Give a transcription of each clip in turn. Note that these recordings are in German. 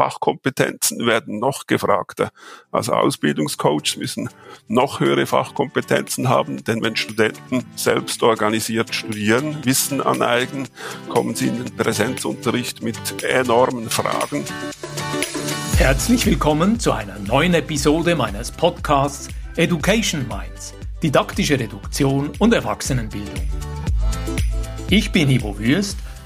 Fachkompetenzen werden noch gefragter. Also Ausbildungscoaches müssen noch höhere Fachkompetenzen haben, denn wenn Studenten selbst organisiert studieren, Wissen aneignen, kommen sie in den Präsenzunterricht mit enormen Fragen. Herzlich willkommen zu einer neuen Episode meines Podcasts Education Minds, didaktische Reduktion und Erwachsenenbildung. Ich bin Ivo Würst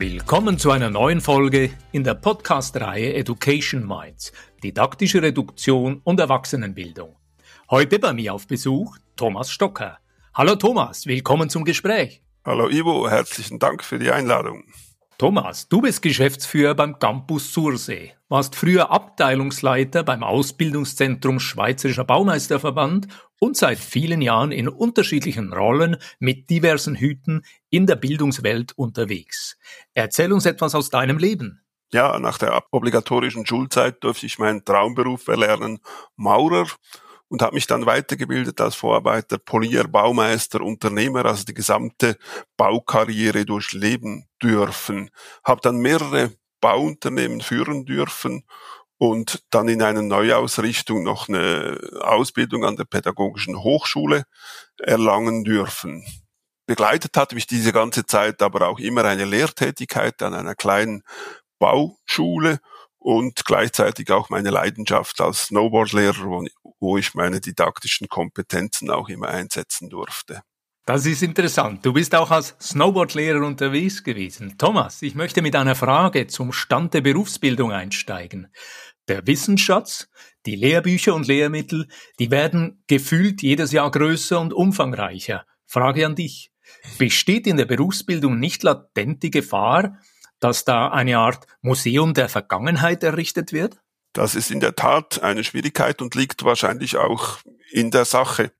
Willkommen zu einer neuen Folge in der Podcast-Reihe Education Minds, didaktische Reduktion und Erwachsenenbildung. Heute bei mir auf Besuch Thomas Stocker. Hallo Thomas, willkommen zum Gespräch. Hallo Ivo, herzlichen Dank für die Einladung. Thomas, du bist Geschäftsführer beim Campus Sursee, warst früher Abteilungsleiter beim Ausbildungszentrum Schweizerischer Baumeisterverband und seit vielen Jahren in unterschiedlichen Rollen mit diversen Hüten in der Bildungswelt unterwegs. Erzähl uns etwas aus deinem Leben. Ja, nach der obligatorischen Schulzeit durfte ich meinen Traumberuf erlernen, Maurer und habe mich dann weitergebildet als Vorarbeiter, Polier, Baumeister, Unternehmer, also die gesamte Baukarriere durchleben dürfen. Habe dann mehrere Bauunternehmen führen dürfen und dann in einer Neuausrichtung noch eine Ausbildung an der Pädagogischen Hochschule erlangen dürfen. Begleitet hat mich diese ganze Zeit aber auch immer eine Lehrtätigkeit an einer kleinen Bauschule und gleichzeitig auch meine Leidenschaft als Snowboardlehrer, wo ich meine didaktischen Kompetenzen auch immer einsetzen durfte. Das ist interessant. Du bist auch als Snowboardlehrer unterwegs gewesen. Thomas, ich möchte mit einer Frage zum Stand der Berufsbildung einsteigen. Der Wissensschatz, die Lehrbücher und Lehrmittel, die werden gefühlt jedes Jahr größer und umfangreicher. Frage an dich. Besteht in der Berufsbildung nicht latent die Gefahr, dass da eine Art Museum der Vergangenheit errichtet wird? Das ist in der Tat eine Schwierigkeit und liegt wahrscheinlich auch in der Sache.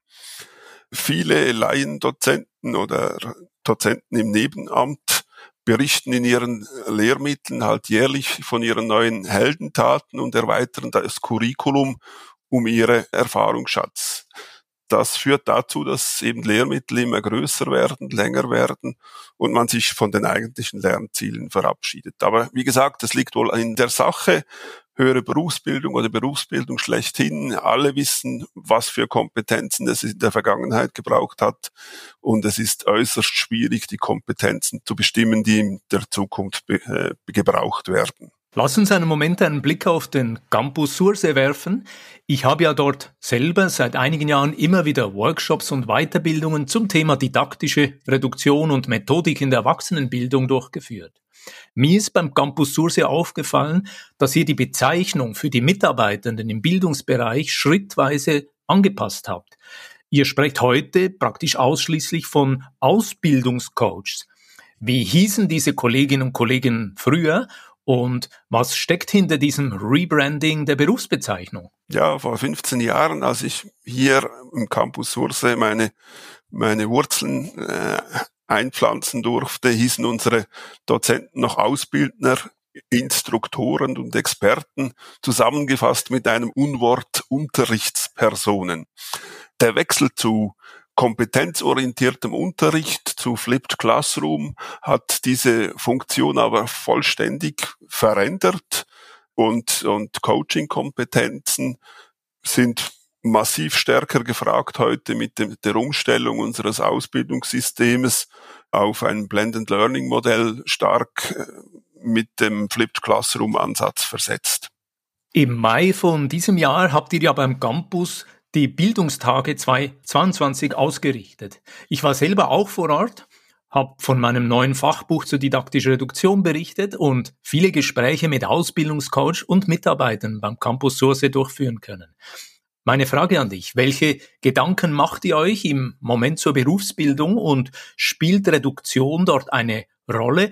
Viele Laiendozenten oder Dozenten im Nebenamt berichten in ihren Lehrmitteln halt jährlich von ihren neuen Heldentaten und erweitern das Curriculum um ihre Erfahrungsschatz. Das führt dazu, dass eben Lehrmittel immer größer werden, länger werden und man sich von den eigentlichen Lernzielen verabschiedet. Aber wie gesagt, das liegt wohl in der Sache höhere Berufsbildung oder Berufsbildung schlechthin. Alle wissen, was für Kompetenzen es in der Vergangenheit gebraucht hat. Und es ist äußerst schwierig, die Kompetenzen zu bestimmen, die in der Zukunft äh, gebraucht werden. Lass uns einen Moment einen Blick auf den Campus Sursee werfen. Ich habe ja dort selber seit einigen Jahren immer wieder Workshops und Weiterbildungen zum Thema didaktische Reduktion und Methodik in der Erwachsenenbildung durchgeführt. Mir ist beim Campus Sursee aufgefallen, dass ihr die Bezeichnung für die Mitarbeitenden im Bildungsbereich schrittweise angepasst habt. Ihr sprecht heute praktisch ausschließlich von Ausbildungscoaches. Wie hießen diese Kolleginnen und Kollegen früher und was steckt hinter diesem Rebranding der Berufsbezeichnung? Ja, vor 15 Jahren, als ich hier im Campus Sursee meine, meine Wurzeln äh, einpflanzen durfte, hießen unsere Dozenten noch Ausbildner, Instruktoren und Experten, zusammengefasst mit einem Unwort Unterrichtspersonen. Der Wechsel zu kompetenzorientiertem Unterricht zu Flipped Classroom hat diese Funktion aber vollständig verändert und, und Coaching-Kompetenzen sind massiv stärker gefragt heute mit dem, der Umstellung unseres Ausbildungssystems auf ein Blended Learning Modell stark äh, mit dem Flipped Classroom Ansatz versetzt. Im Mai von diesem Jahr habt ihr ja beim Campus die Bildungstage 2022 ausgerichtet. Ich war selber auch vor Ort, habe von meinem neuen Fachbuch zur didaktischen Reduktion berichtet und viele Gespräche mit Ausbildungscoach und Mitarbeitern beim Campus Source durchführen können. Meine Frage an dich, welche Gedanken macht ihr euch im Moment zur Berufsbildung und spielt Reduktion dort eine Rolle?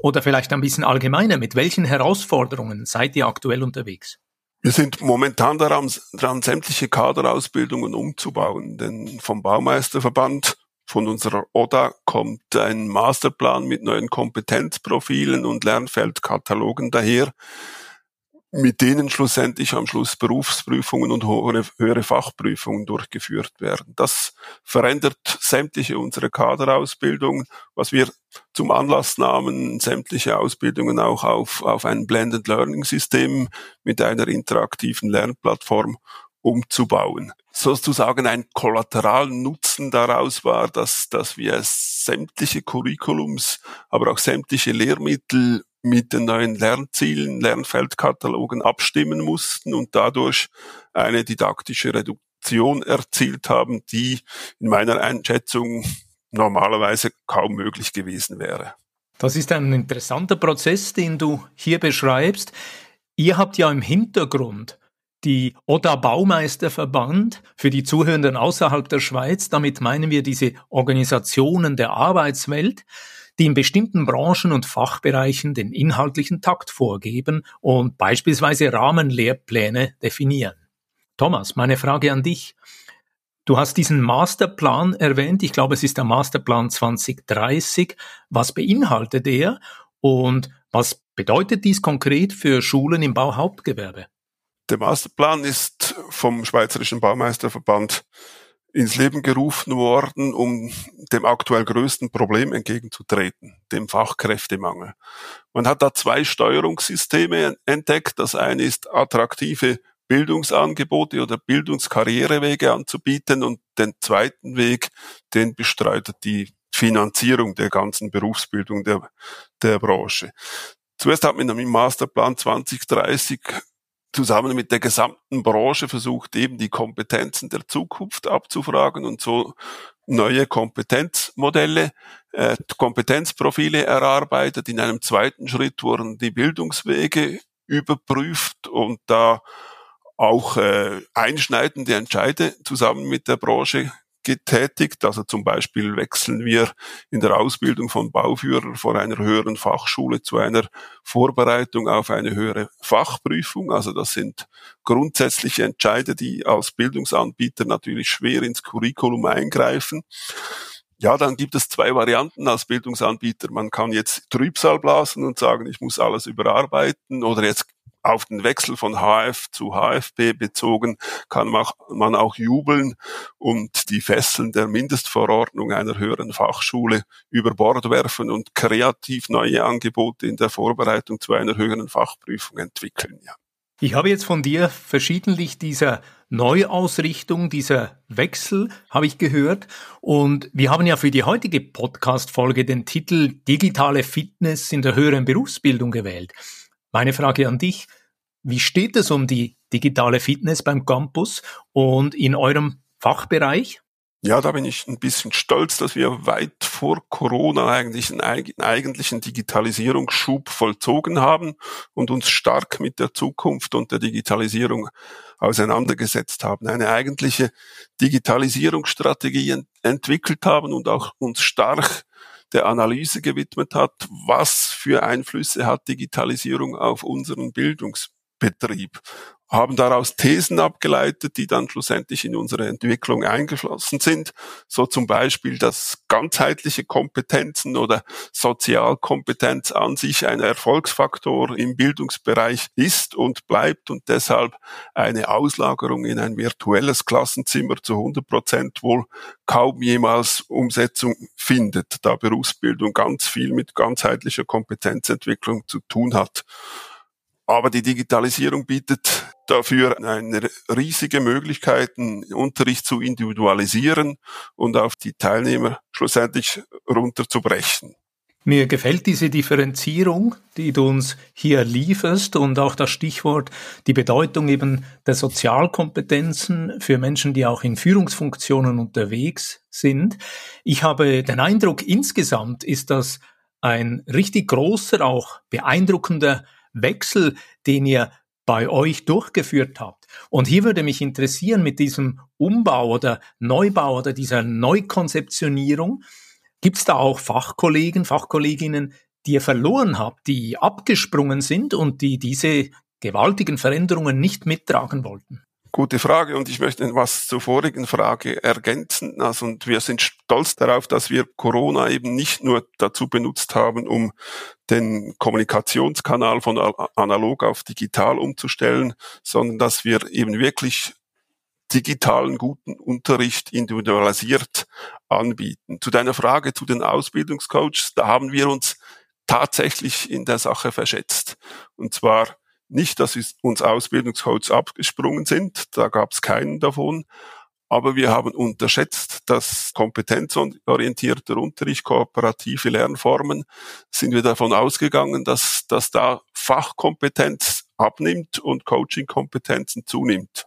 Oder vielleicht ein bisschen allgemeiner, mit welchen Herausforderungen seid ihr aktuell unterwegs? Wir sind momentan daran, daran sämtliche Kaderausbildungen umzubauen, denn vom Baumeisterverband von unserer ODA kommt ein Masterplan mit neuen Kompetenzprofilen und Lernfeldkatalogen daher, mit denen schlussendlich am Schluss Berufsprüfungen und höhere Fachprüfungen durchgeführt werden. Das verändert sämtliche unsere Kaderausbildungen, was wir zum Anlass nahmen, sämtliche Ausbildungen auch auf, auf ein Blended Learning System mit einer interaktiven Lernplattform umzubauen. Sozusagen ein kollateralen Nutzen daraus war, dass, dass wir sämtliche Curriculums, aber auch sämtliche Lehrmittel mit den neuen Lernzielen, Lernfeldkatalogen abstimmen mussten und dadurch eine didaktische Reduktion erzielt haben, die in meiner Einschätzung normalerweise kaum möglich gewesen wäre. Das ist ein interessanter Prozess, den du hier beschreibst. Ihr habt ja im Hintergrund die Oda Baumeisterverband für die Zuhörenden außerhalb der Schweiz. Damit meinen wir diese Organisationen der Arbeitswelt, die in bestimmten Branchen und Fachbereichen den inhaltlichen Takt vorgeben und beispielsweise Rahmenlehrpläne definieren. Thomas, meine Frage an dich. Du hast diesen Masterplan erwähnt. Ich glaube, es ist der Masterplan 2030. Was beinhaltet er und was bedeutet dies konkret für Schulen im Bauhauptgewerbe? Der Masterplan ist vom Schweizerischen Baumeisterverband ins Leben gerufen worden, um dem aktuell größten Problem entgegenzutreten, dem Fachkräftemangel. Man hat da zwei Steuerungssysteme entdeckt. Das eine ist attraktive Bildungsangebote oder Bildungskarrierewege anzubieten und den zweiten Weg, den bestreitet die Finanzierung der ganzen Berufsbildung der, der Branche. Zuerst hat man im Masterplan 2030 zusammen mit der gesamten Branche versucht, eben die Kompetenzen der Zukunft abzufragen und so neue Kompetenzmodelle, äh, Kompetenzprofile erarbeitet. In einem zweiten Schritt wurden die Bildungswege überprüft und da auch äh, einschneidende Entscheide zusammen mit der Branche getätigt. Also zum Beispiel wechseln wir in der Ausbildung von Bauführer von einer höheren Fachschule zu einer Vorbereitung auf eine höhere Fachprüfung. Also das sind grundsätzliche Entscheide, die als Bildungsanbieter natürlich schwer ins Curriculum eingreifen. Ja, dann gibt es zwei Varianten als Bildungsanbieter. Man kann jetzt Trübsal blasen und sagen, ich muss alles überarbeiten oder jetzt auf den Wechsel von HF zu HFP bezogen kann man auch jubeln und die Fesseln der Mindestverordnung einer höheren Fachschule über Bord werfen und kreativ neue Angebote in der Vorbereitung zu einer höheren Fachprüfung entwickeln. Ja. Ich habe jetzt von dir verschiedentlich dieser Neuausrichtung, dieser Wechsel, habe ich gehört. Und wir haben ja für die heutige Podcast-Folge den Titel Digitale Fitness in der höheren Berufsbildung gewählt. Meine Frage an dich, wie steht es um die digitale Fitness beim Campus und in eurem Fachbereich? Ja, da bin ich ein bisschen stolz, dass wir weit vor Corona eigentlich einen eigentlichen Digitalisierungsschub vollzogen haben und uns stark mit der Zukunft und der Digitalisierung auseinandergesetzt haben. Eine eigentliche Digitalisierungsstrategie entwickelt haben und auch uns stark der Analyse gewidmet hat, was für Einflüsse hat Digitalisierung auf unseren Bildungsbetrieb haben daraus Thesen abgeleitet, die dann schlussendlich in unsere Entwicklung eingeflossen sind. So zum Beispiel, dass ganzheitliche Kompetenzen oder Sozialkompetenz an sich ein Erfolgsfaktor im Bildungsbereich ist und bleibt und deshalb eine Auslagerung in ein virtuelles Klassenzimmer zu 100 Prozent wohl kaum jemals Umsetzung findet, da Berufsbildung ganz viel mit ganzheitlicher Kompetenzentwicklung zu tun hat. Aber die Digitalisierung bietet dafür eine riesige Möglichkeit, den Unterricht zu individualisieren und auf die Teilnehmer schlussendlich runterzubrechen. Mir gefällt diese Differenzierung, die du uns hier lieferst und auch das Stichwort, die Bedeutung eben der Sozialkompetenzen für Menschen, die auch in Führungsfunktionen unterwegs sind. Ich habe den Eindruck, insgesamt ist das ein richtig großer, auch beeindruckender Wechsel, den ihr bei euch durchgeführt habt. Und hier würde mich interessieren mit diesem Umbau oder Neubau oder dieser Neukonzeptionierung, gibt es da auch Fachkollegen, Fachkolleginnen, die ihr verloren habt, die abgesprungen sind und die diese gewaltigen Veränderungen nicht mittragen wollten? Gute Frage und ich möchte was zur vorigen Frage ergänzen. Also und wir sind stolz darauf, dass wir Corona eben nicht nur dazu benutzt haben, um den Kommunikationskanal von analog auf digital umzustellen, sondern dass wir eben wirklich digitalen guten Unterricht individualisiert anbieten. Zu deiner Frage zu den Ausbildungscoaches, da haben wir uns tatsächlich in der Sache verschätzt. Und zwar nicht, dass uns Ausbildungscoaches abgesprungen sind, da gab es keinen davon, aber wir haben unterschätzt, dass kompetenzorientierter Unterricht, kooperative Lernformen, sind wir davon ausgegangen, dass, dass da Fachkompetenz abnimmt und Coachingkompetenzen zunimmt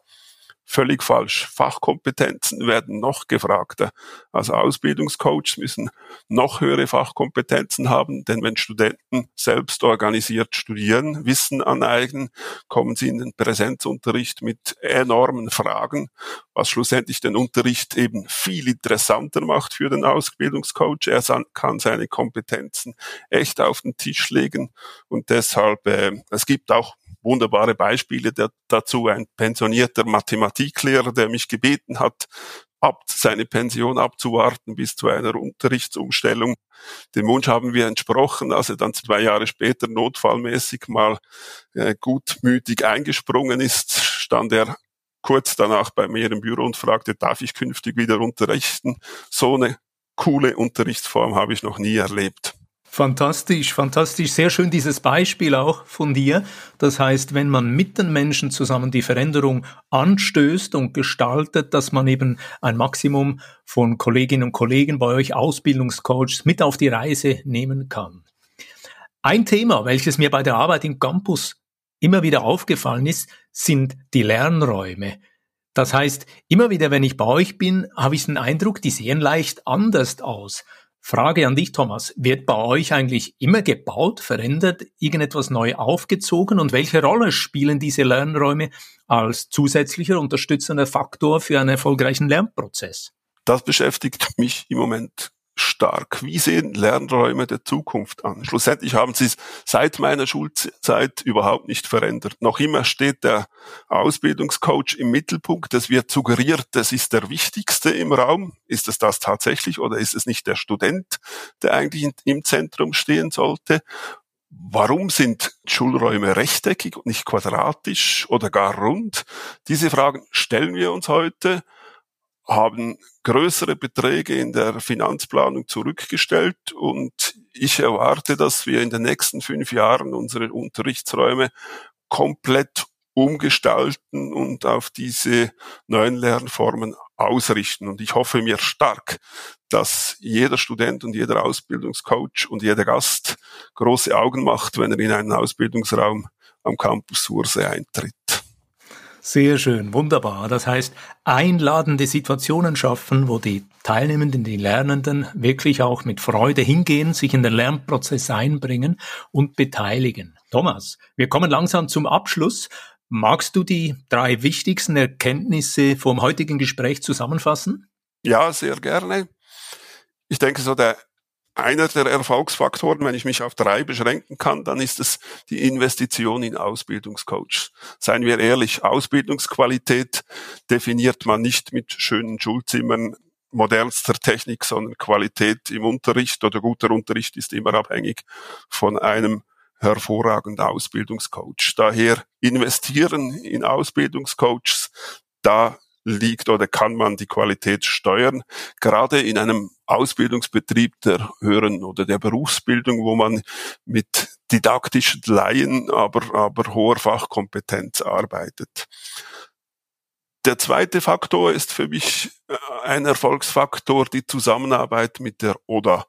völlig falsch. Fachkompetenzen werden noch gefragter. Also Ausbildungscoaches müssen noch höhere Fachkompetenzen haben, denn wenn Studenten selbst organisiert studieren, Wissen aneignen, kommen sie in den Präsenzunterricht mit enormen Fragen, was schlussendlich den Unterricht eben viel interessanter macht für den Ausbildungscoach. Er kann seine Kompetenzen echt auf den Tisch legen und deshalb, äh, es gibt auch wunderbare Beispiele dazu. Ein pensionierter Mathematiklehrer, der mich gebeten hat, ab, seine Pension abzuwarten bis zu einer Unterrichtsumstellung. Dem Wunsch haben wir entsprochen, als er dann zwei Jahre später notfallmäßig mal äh, gutmütig eingesprungen ist, stand er kurz danach bei mir im Büro und fragte, darf ich künftig wieder unterrichten? So eine coole Unterrichtsform habe ich noch nie erlebt. Fantastisch, fantastisch. Sehr schön dieses Beispiel auch von dir. Das heißt, wenn man mit den Menschen zusammen die Veränderung anstößt und gestaltet, dass man eben ein Maximum von Kolleginnen und Kollegen bei euch Ausbildungscoaches mit auf die Reise nehmen kann. Ein Thema, welches mir bei der Arbeit im Campus immer wieder aufgefallen ist, sind die Lernräume. Das heißt, immer wieder, wenn ich bei euch bin, habe ich den Eindruck, die sehen leicht anders aus. Frage an dich, Thomas. Wird bei euch eigentlich immer gebaut, verändert, irgendetwas neu aufgezogen und welche Rolle spielen diese Lernräume als zusätzlicher unterstützender Faktor für einen erfolgreichen Lernprozess? Das beschäftigt mich im Moment stark. Wie sehen Lernräume der Zukunft an? Schlussendlich haben sie es seit meiner Schulzeit überhaupt nicht verändert. Noch immer steht der Ausbildungscoach im Mittelpunkt. Es wird suggeriert, das ist der Wichtigste im Raum. Ist es das tatsächlich oder ist es nicht der Student, der eigentlich im Zentrum stehen sollte? Warum sind Schulräume rechteckig und nicht quadratisch oder gar rund? Diese Fragen stellen wir uns heute haben größere Beträge in der Finanzplanung zurückgestellt und ich erwarte, dass wir in den nächsten fünf Jahren unsere Unterrichtsräume komplett umgestalten und auf diese neuen Lernformen ausrichten. Und ich hoffe mir stark, dass jeder Student und jeder Ausbildungscoach und jeder Gast große Augen macht, wenn er in einen Ausbildungsraum am Campus Sursee eintritt. Sehr schön, wunderbar. Das heißt, einladende Situationen schaffen, wo die Teilnehmenden, die Lernenden wirklich auch mit Freude hingehen, sich in den Lernprozess einbringen und beteiligen. Thomas, wir kommen langsam zum Abschluss. Magst du die drei wichtigsten Erkenntnisse vom heutigen Gespräch zusammenfassen? Ja, sehr gerne. Ich denke, so der einer der Erfolgsfaktoren, wenn ich mich auf drei beschränken kann, dann ist es die Investition in Ausbildungscoach. Seien wir ehrlich, Ausbildungsqualität definiert man nicht mit schönen Schulzimmern, modernster Technik, sondern Qualität im Unterricht oder guter Unterricht ist immer abhängig von einem hervorragenden Ausbildungscoach. Daher investieren in Ausbildungscoaches, da liegt oder kann man die Qualität steuern. Gerade in einem Ausbildungsbetrieb der höheren oder der Berufsbildung, wo man mit didaktischen Laien, aber, aber hoher Fachkompetenz arbeitet. Der zweite Faktor ist für mich äh, ein Erfolgsfaktor, die Zusammenarbeit mit der ODA.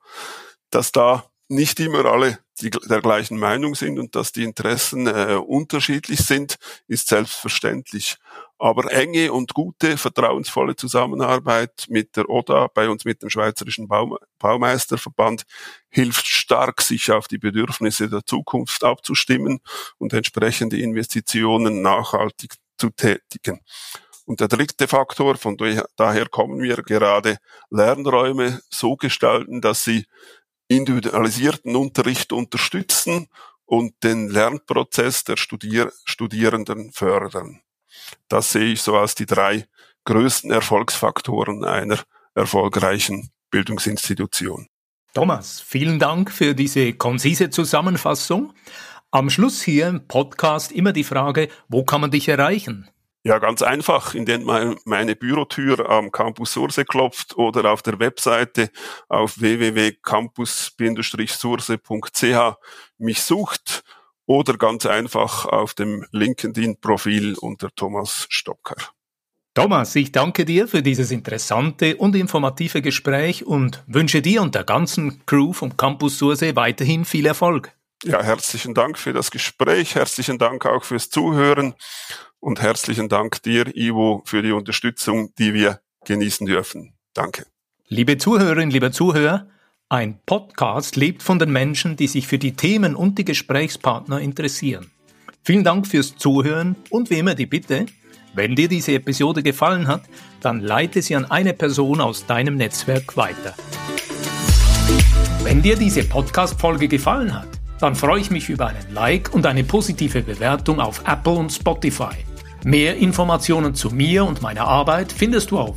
Dass da nicht immer alle die, der gleichen Meinung sind und dass die Interessen äh, unterschiedlich sind, ist selbstverständlich. Aber enge und gute, vertrauensvolle Zusammenarbeit mit der ODA, bei uns mit dem Schweizerischen Baum Baumeisterverband, hilft stark, sich auf die Bedürfnisse der Zukunft abzustimmen und entsprechende Investitionen nachhaltig zu tätigen. Und der dritte Faktor, von daher kommen wir gerade, Lernräume so gestalten, dass sie individualisierten Unterricht unterstützen und den Lernprozess der Studier Studierenden fördern. Das sehe ich so als die drei größten Erfolgsfaktoren einer erfolgreichen Bildungsinstitution. Thomas, vielen Dank für diese konzise Zusammenfassung. Am Schluss hier im Podcast immer die Frage, wo kann man dich erreichen? Ja, ganz einfach, indem man meine Bürotür am Campus Surse klopft oder auf der Webseite auf www.campus-surse.ch mich sucht oder ganz einfach auf dem LinkedIn-Profil unter Thomas Stocker. Thomas, ich danke dir für dieses interessante und informative Gespräch und wünsche dir und der ganzen Crew vom Campus Surse weiterhin viel Erfolg. Ja, herzlichen Dank für das Gespräch, herzlichen Dank auch fürs Zuhören und herzlichen Dank dir, Ivo, für die Unterstützung, die wir genießen dürfen. Danke. Liebe Zuhörerinnen, lieber Zuhörer, ein Podcast lebt von den Menschen, die sich für die Themen und die Gesprächspartner interessieren. Vielen Dank fürs Zuhören und wie immer die Bitte, wenn dir diese Episode gefallen hat, dann leite sie an eine Person aus deinem Netzwerk weiter. Wenn dir diese Podcast-Folge gefallen hat, dann freue ich mich über einen Like und eine positive Bewertung auf Apple und Spotify. Mehr Informationen zu mir und meiner Arbeit findest du auf